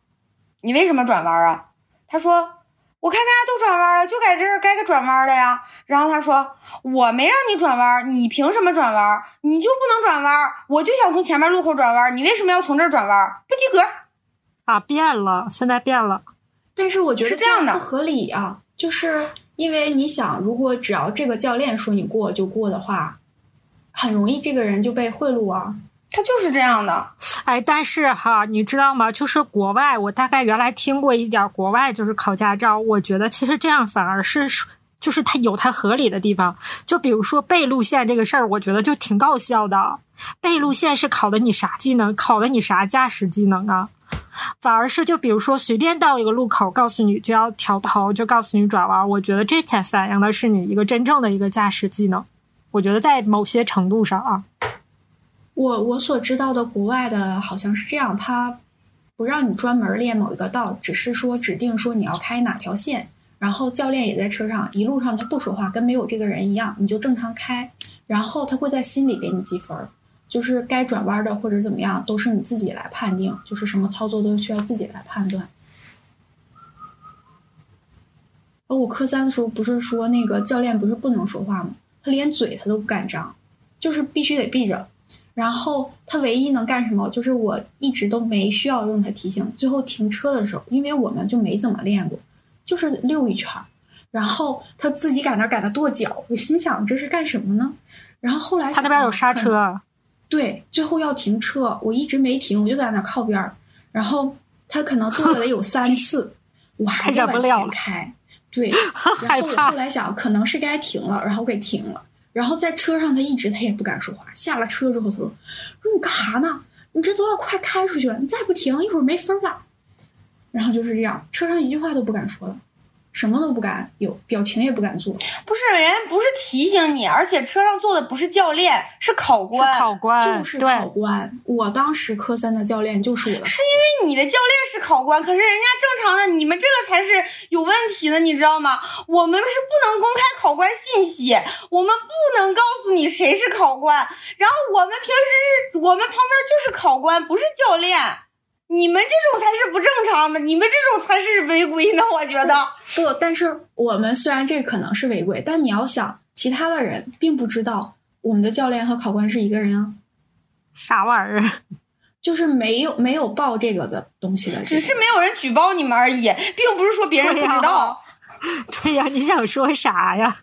你为什么转弯啊？他说。我看大家都转弯了，就在这儿该个转弯的呀。然后他说：“我没让你转弯，你凭什么转弯？你就不能转弯？我就想从前面路口转弯，你为什么要从这儿转弯？不及格。”啊，变了，现在变了。但是我觉得是这样的，不合理啊。就是因为你想，如果只要这个教练说你过就过的话，很容易这个人就被贿赂啊。他就是这样的，哎，但是哈，你知道吗？就是国外，我大概原来听过一点国外就是考驾照，我觉得其实这样反而是，就是它有它合理的地方。就比如说背路线这个事儿，我觉得就挺搞笑的。背路线是考的你啥技能？考的你啥驾驶技能啊？反而是就比如说随便到一个路口，告诉你就要调头，就告诉你转弯，我觉得这才反映的是你一个真正的一个驾驶技能。我觉得在某些程度上啊。我我所知道的国外的好像是这样，他不让你专门练某一个道，只是说指定说你要开哪条线，然后教练也在车上，一路上他不说话，跟没有这个人一样，你就正常开，然后他会在心里给你积分，就是该转弯的或者怎么样都是你自己来判定，就是什么操作都需要自己来判断。哦，我科三的时候不是说那个教练不是不能说话吗？他连嘴他都不敢张，就是必须得闭着。然后他唯一能干什么，就是我一直都没需要用他提醒。最后停车的时候，因为我们就没怎么练过，就是溜一圈儿，然后他自己搁那搁那跺脚。我心想这是干什么呢？然后后来他那边有刹车，对，最后要停车，我一直没停，我就在那靠边儿。然后他可能跺了得有三次，我还 在往前开，对。然后我后来想，可能是该停了，然后给停了。然后在车上，他一直他也不敢说话。下了车之后，他说：“说你干哈呢？你这都要快开出去了，你再不停，一会儿没分了。”然后就是这样，车上一句话都不敢说了。什么都不敢有，表情也不敢做。不是人家不是提醒你，而且车上坐的不是教练，是考官。考官就是考官。我当时科三的教练就是我的。是因为你的教练是考官，可是人家正常的，你们这个才是有问题的，你知道吗？我们是不能公开考官信息，我们不能告诉你谁是考官。然后我们平时是我们旁边就是考官，不是教练。你们这种才是不正常的，你们这种才是违规呢。我觉得不，但是我们虽然这可能是违规，但你要想，其他的人并不知道我们的教练和考官是一个人啊。啥玩意儿？就是没有没有报这个的东西的，只是没有人举报你们而已，并不是说别人不知道。对呀，你想说啥呀？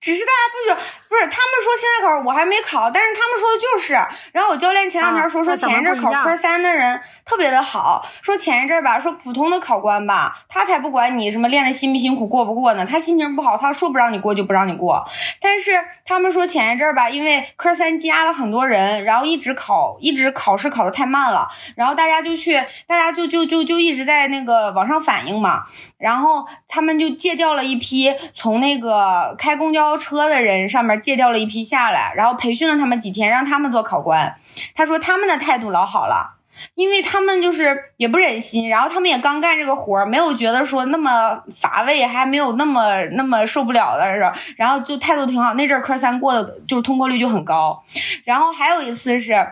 只是大家不觉不是他们说现在考我还没考，但是他们说的就是。然后我教练前两天说说前一阵考科三的人特别的好，说前一阵吧说普通的考官吧，他才不管你什么练的辛不辛苦过不过呢，他心情不好，他说不让你过就不让你过。但是他们说前一阵吧，因为科三加了很多人，然后一直考一直考试考的太慢了，然后大家就去大家就就就就一直在那个网上反映嘛，然后他们就借调了一批从那个开公交。车的人上面借调了一批下来，然后培训了他们几天，让他们做考官。他说他们的态度老好了，因为他们就是也不忍心，然后他们也刚干这个活儿，没有觉得说那么乏味，还没有那么那么受不了的，是然后就态度挺好。那阵科三过的就是通过率就很高。然后还有一次是。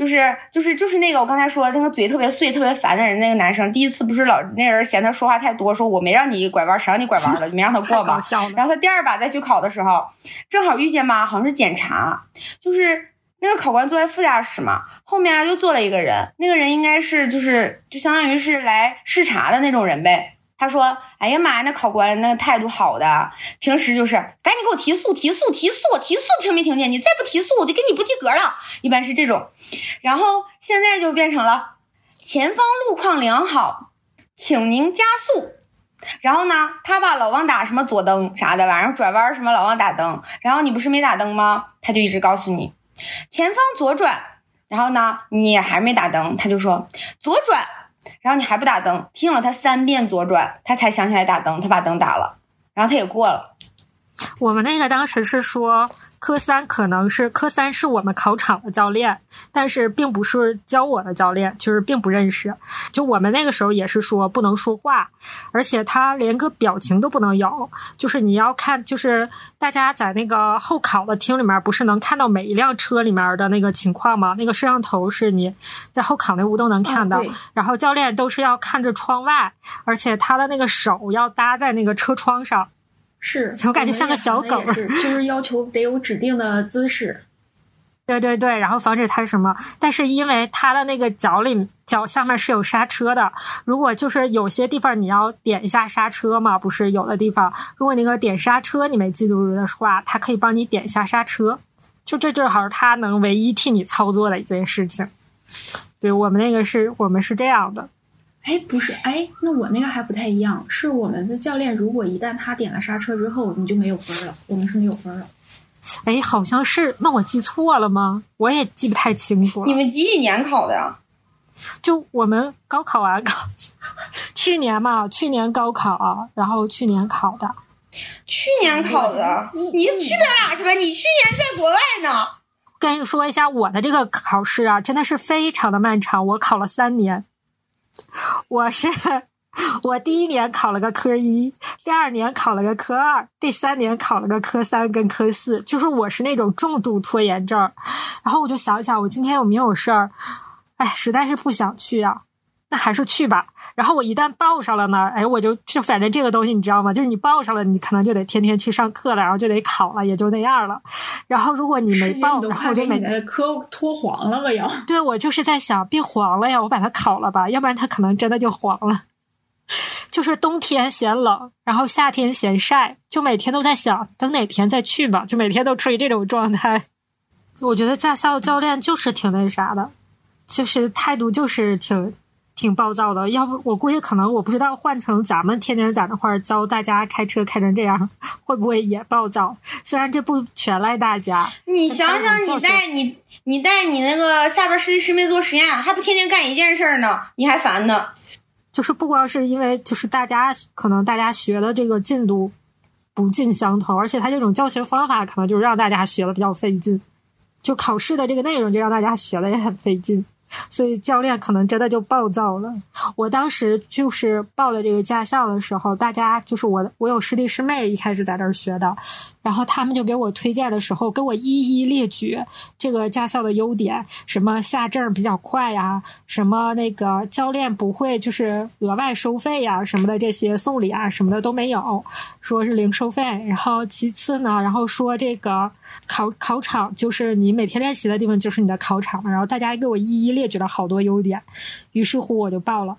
就是就是就是那个我刚才说那个嘴特别碎特别烦的人那个男生，第一次不是老那人嫌他说话太多，说我没让你拐弯，谁让你拐弯了，没让他过嘛。然后他第二把再去考的时候，正好遇见嘛，好像是检查，就是那个考官坐在副驾驶嘛，后面又坐了一个人，那个人应该是就是就相当于是来视察的那种人呗。他说：“哎呀妈呀，那考官那态度好的，平时就是赶紧给我提速，提速，提速，提速，听没听见？你再不提速，我就给你不及格了。一般是这种，然后现在就变成了前方路况良好，请您加速。然后呢，他吧老忘打什么左灯啥的，晚上转弯什么老忘打灯。然后你不是没打灯吗？他就一直告诉你前方左转。然后呢，你还没打灯，他就说左转。”然后你还不打灯，听了他三遍左转，他才想起来打灯，他把灯打了，然后他也过了。我们那个当时是说科三可能是科三是我们考场的教练，但是并不是教我的教练，就是并不认识。就我们那个时候也是说不能说话，而且他连个表情都不能有。就是你要看，就是大家在那个候考的厅里面，不是能看到每一辆车里面的那个情况吗？那个摄像头是你在候考那屋都能看到。然后教练都是要看着窗外，而且他的那个手要搭在那个车窗上。是我感觉像个小狗，就是要求得有指定的姿势。对对对，然后防止它什么？但是因为它的那个脚里脚下面是有刹车的，如果就是有些地方你要点一下刹车嘛，不是有的地方，如果那个点刹车你没记住的话，它可以帮你点一下刹车。就这正好是它能唯一替你操作的一件事情。对我们那个是我们是这样的。哎，不是，哎，那我那个还不太一样，是我们的教练，如果一旦他点了刹车之后，你就没有分了，我们是没有分了。哎，好像是，那我记错了吗？我也记不太清楚了。你们几几年考的呀？就我们高考完考，去年嘛，去年高考，然后去年考的。去年考的，你你去年俩去吧？你去年在国外呢。跟你说一下我的这个考试啊，真的是非常的漫长，我考了三年。我是我第一年考了个科一，第二年考了个科二，第三年考了个科三跟科四，就是我是那种重度拖延症。然后我就想想，我今天有没有事儿？哎，实在是不想去啊。那还是去吧。然后我一旦报上了呢，哎，我就就反正这个东西你知道吗？就是你报上了，你可能就得天天去上课了，然后就得考了，也就那样了。然后如果你没报，然后就每的科拖黄了吧？要 对我就是在想，别黄了呀，我把它考了吧，要不然它可能真的就黄了。就是冬天嫌冷，然后夏天嫌晒，就每天都在想，等哪天再去吧，就每天都处于这种状态。我觉得驾校教练就是挺那啥的，就是态度就是挺。挺暴躁的，要不我估计可能我不知道换成咱们天天在那块教大家开车开成这样，会不会也暴躁？虽然这不全赖大家。你想想，你带你你带你那个下边实习师妹做实验，还不天天干一件事呢？你还烦呢？就是不光是因为就是大家可能大家学的这个进度不尽相同，而且他这种教学方法可能就是让大家学的比较费劲，就考试的这个内容就让大家学的也很费劲。所以教练可能真的就暴躁了。我当时就是报了这个驾校的时候，大家就是我，我有师弟师妹一开始在这儿学的，然后他们就给我推荐的时候，给我一一列举这个驾校的优点，什么下证比较快呀，什么那个教练不会就是额外收费呀，什么的这些送礼啊什么的都没有，说是零收费。然后其次呢，然后说这个考考场就是你每天练习的地方就是你的考场，然后大家给我一一列。列举了好多优点，于是乎我就报了。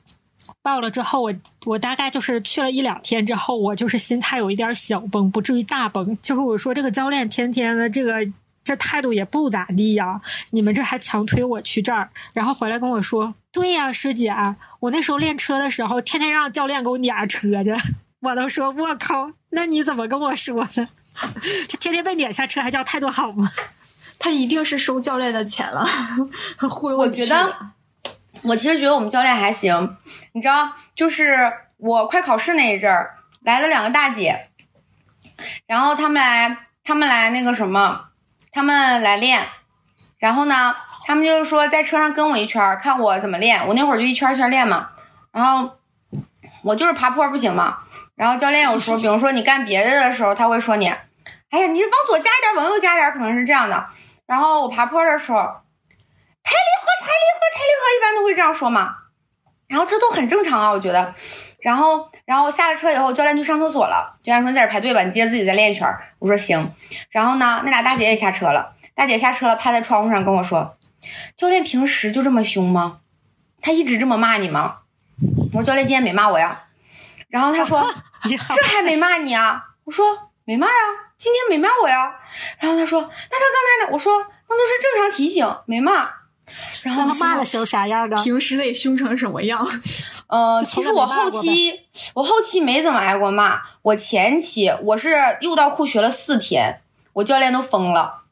报了之后，我我大概就是去了一两天之后，我就是心态有一点小崩，不至于大崩。就是我说这个教练天天的这个这态度也不咋地呀，你们这还强推我去这儿，然后回来跟我说，对呀，师姐，我那时候练车的时候，天天让教练给我撵车去，我都说我靠，那你怎么跟我说呢？这天天被撵下车还叫态度好吗？他一定是收教练的钱了，我觉得，我其实觉得我们教练还行。你知道，就是我快考试那一阵儿，来了两个大姐，然后他们来，他们来那个什么，他们来练。然后呢，他们就是说在车上跟我一圈，看我怎么练。我那会儿就一圈一圈练嘛。然后我就是爬坡不行嘛。然后教练有时候，比如说你干别的的时候，他会说你，哎呀，你往左加一点，往右加一点，可能是这样的。然后我爬坡的时候，抬离合，抬离合，抬离合，一般都会这样说嘛。然后这都很正常啊，我觉得。然后，然后下了车以后，教练去上厕所了。教练说：“你在这排队吧，你接着自己再练一圈。”我说：“行。”然后呢，那俩大姐也下车了。大姐下车了，趴在窗户上跟我说：“教练平时就这么凶吗？他一直这么骂你吗？”我说：“教练今天没骂我呀。”然后他说：“这还没骂你啊？”我说：“没骂呀。”今天没骂我呀，然后他说：“那他刚才呢？”我说：“那都是正常提醒，没骂。”然后他骂的时候啥样的？平时得凶成什么样？嗯，其实我后期我后期没怎么挨过骂，我前期我是又到库学了四天，我教练都疯了。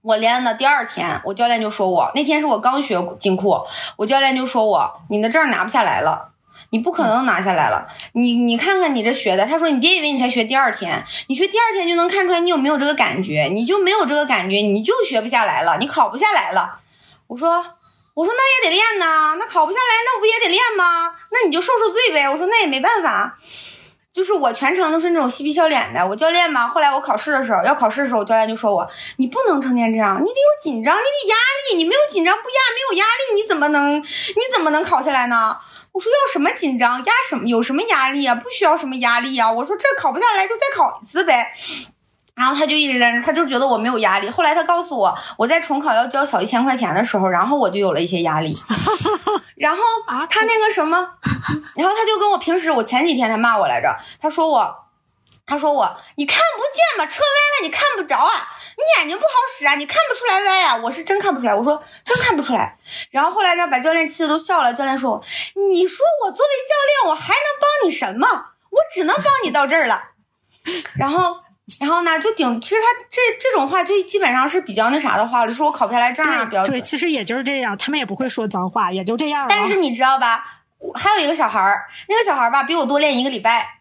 我练的第二天，我教练就说我那天是我刚学进库，我教练就说我你的证拿不下来了。你不可能拿下来了。你你看看你这学的，他说你别以为你才学第二天，你学第二天就能看出来你有没有这个感觉，你就没有这个感觉，你就学不下来了，你考不下来了。我说我说那也得练呐，那考不下来那不也得练吗？那你就受受罪呗。我说那也没办法。就是我全程都是那种嬉皮笑脸的。我教练嘛，后来我考试的时候要考试的时候，我教练就说我，你不能成天这样，你得有紧张，你得压力，你没有紧张不压，没有压力你怎么能你怎么能考下来呢？我说要什么紧张压什么有什么压力啊？不需要什么压力啊。我说这考不下来就再考一次呗。然后他就一直在那，他就觉得我没有压力。后来他告诉我，我在重考要交小一千块钱的时候，然后我就有了一些压力。然后他那个什么，然后他就跟我平时，我前几天他骂我来着，他说我，他说我，你看不见吗？车歪了你看不着啊？你眼睛不好使啊？你看不出来歪啊？我是真看不出来，我说真看不出来。然后后来呢，把教练气的都笑了。教练说，你说我作为教练，我还能帮你什么？我只能帮你到这儿了。然后。然后呢，就顶，其实他这这种话就基本上是比较那啥的话了，说我考不下来证啊，比较对，其实也就是这样，他们也不会说脏话，也就这样。但是你知道吧，还有一个小孩儿，那个小孩儿吧比我多练一个礼拜，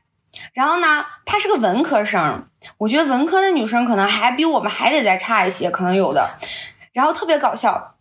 然后呢，他是个文科生，我觉得文科的女生可能还比我们还得再差一些，可能有的。然后特别搞笑，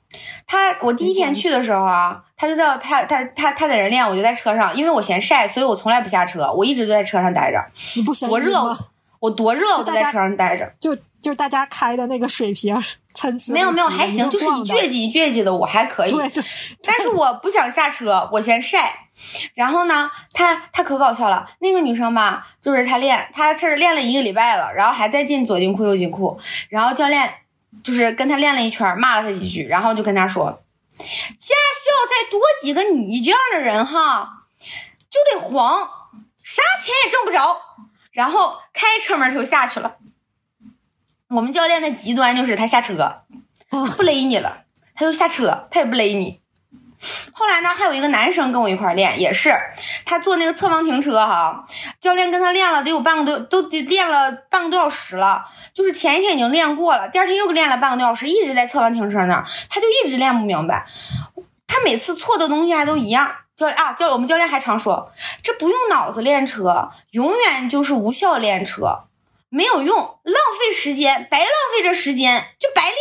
他我第一天去的时候啊，他就在他他他他在这练，我就在车上，因为我嫌晒，所以我从来不下车，我一直就在车上待着。你不嫌热吗？我多热，我在车上待着，就就是大家开的那个水平 参差。没有没有，还行，就是一倔劲一倔劲的，我还可以。对对。但是我不想下车，我嫌晒。然后呢，他他可搞笑了，那个女生吧，就是他练，她是练了一个礼拜了，然后还在进左金库右金库，然后教练就是跟他练了一圈，骂了他几句，然后就跟他说，驾校再多几个你这样的人哈，就得黄，啥钱也挣不着。然后开车门就下去了。我们教练的极端就是他下车，不勒你了，他就下车，他也不勒你。后来呢，还有一个男生跟我一块练，也是他坐那个侧方停车哈，教练跟他练了得有半个多，都得练了半个多小时了。就是前一天已经练过了，第二天又练了半个多小时，一直在侧方停车那儿，他就一直练不明白。他每次错的东西还都一样。教啊教我们教练还常说，这不用脑子练车，永远就是无效练车，没有用，浪费时间，白浪费这时间就白练。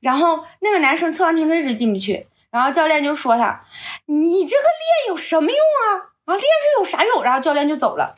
然后那个男生侧方停车一直进不去，然后教练就说他，你这个练有什么用啊？啊，练这有啥用？然后教练就走了。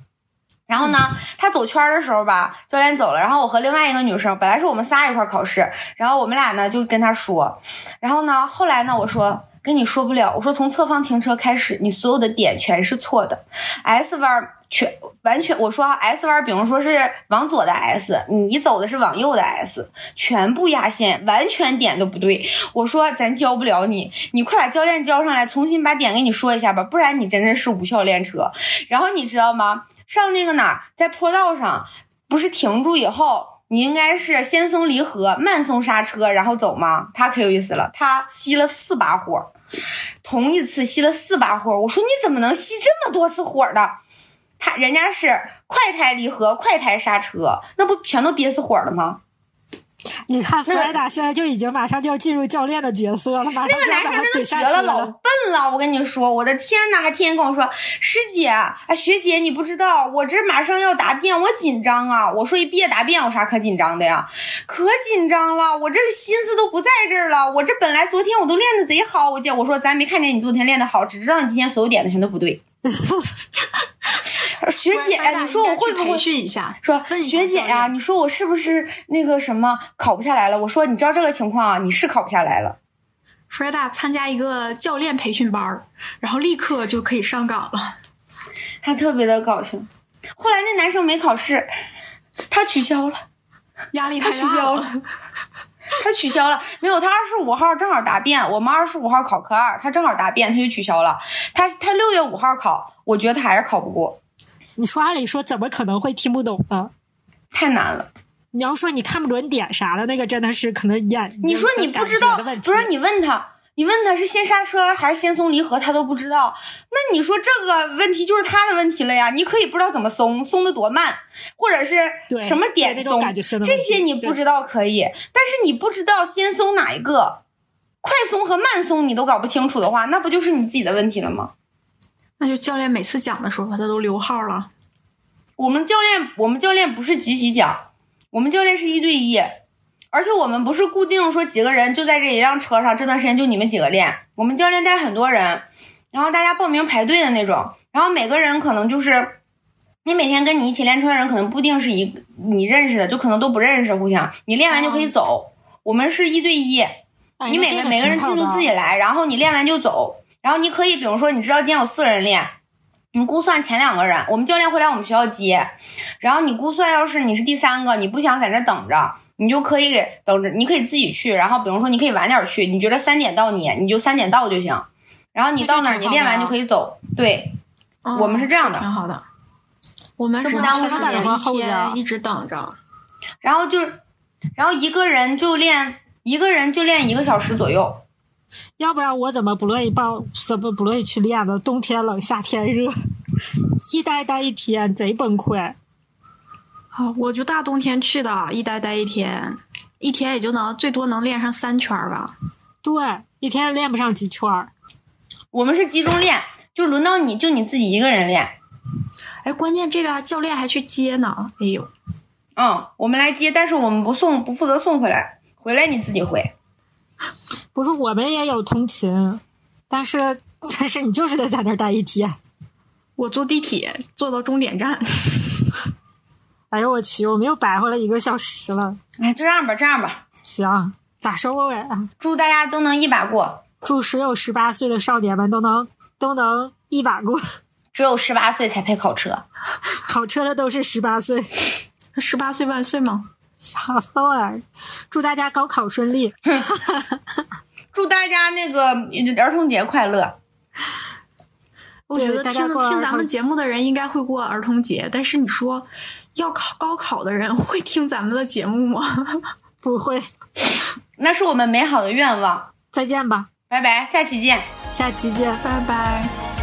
然后呢，他走圈的时候吧，教练走了，然后我和另外一个女生，本来是我们仨一块考试，然后我们俩呢就跟他说，然后呢，后来呢，我说。跟你说不了，我说从侧方停车开始，你所有的点全是错的，S 弯全完全，我说 S 弯，比如说是往左的 S，你走的是往右的 S，全部压线，完全点都不对。我说咱教不了你，你快把教练叫上来，重新把点给你说一下吧，不然你真的是无效练车。然后你知道吗？上那个哪儿，在坡道上，不是停住以后。你应该是先松离合，慢松刹车，然后走吗？他可有意思了，他熄了四把火，同一次熄了四把火。我说你怎么能熄这么多次火的？他人家是快胎离合，快胎刹车，那不全都憋死火了吗？你看，弗莱达现在就已经马上就要进入教练的角色了，马上就要把他怼下去了。老笨了，我跟你说，我的天呐，还天天跟我说师姐，哎，学姐，你不知道，我这马上要答辩，我紧张啊。我说一毕业答辩有啥可紧张的呀？可紧张了，我这心思都不在这儿了。我这本来昨天我都练的贼好，我姐我说咱没看见你昨天练的好，只知道你今天所有点子全都不对。学姐呀，你说我会不会培训一下？说学姐呀，你说我是不是那个什么考不下来了？我说你知道这个情况啊，你是考不下来了。f r e d a 参加一个教练培训班然后立刻就可以上岗了。他特别的高兴。后来那男生没考试，他取消了，压力太大了。他取消了。没有，他二十五号正好答辩，我们二十五号考科二，他正好答辩，他就取消了。他他六月五号考，我觉得他还是考不过。你说按理说怎么可能会听不懂呢？太难了。你要说你看不准点啥的，那个真的是可能眼你说你不知道，不是你问他，你问他是先刹车还是先松离合，他都不知道。那你说这个问题就是他的问题了呀？你可以不知道怎么松，松的多慢，或者是什么点松，这些你不知道可以。但是你不知道先松哪一个，快松和慢松你都搞不清楚的话，那不就是你自己的问题了吗？那就教练每次讲的时候，他都留号了。我们教练，我们教练不是集体讲，我们教练是一对一，而且我们不是固定说几个人就在这一辆车上，这段时间就你们几个练。我们教练带很多人，然后大家报名排队的那种，然后每个人可能就是你每天跟你一起练车的人，可能不一定是一你认识的，就可能都不认识，互相你练完就可以走。我们是一对一，你每个每个人进度自己来，然后你练完就走，然后你可以比如说你知道今天有四个人练。你估算前两个人，我们教练会来我们学校接，然后你估算要是你是第三个，你不想在这等着，你就可以给等着，你可以自己去，然后比如说你可以晚点去，你觉得三点到你，你就三点到就行，然后你到那儿你练完就可以走。对，我们是这样的，挺好的。我们是耽误时间，一天一直等着，然后就，然后一个人就练一个人就练一个小时左右。要不然我怎么不乐意报？怎么不乐意去练呢？冬天冷，夏天热，一待待一天，贼崩溃。好，我就大冬天去的，一待待一天，一天也就能最多能练上三圈吧。对，一天练不上几圈。我们是集中练，就轮到你就你自己一个人练。哎，关键这个教练还去接呢。哎呦，嗯，我们来接，但是我们不送，不负责送回来，回来你自己回。不是我们也有通勤，但是 但是你就是得在那儿待一天。我坐地铁坐到终点站。哎呦我去，我们又白活了一个小时了。哎，这样吧，这样吧，行，咋收尾啊？祝大家都能一把过，祝所有十八岁的少年们都能都能一把过。只有十八岁才配考车，考车的都是十八岁。十八岁万岁吗？啥玩意儿？祝大家高考顺利！祝大家那个儿童节快乐！我觉得听听咱们节目的人应该会过儿童节，但是你说要考高考的人 会听咱们的节目吗？不会，那是我们美好的愿望。再见吧，拜拜，下期见，下期见，拜拜。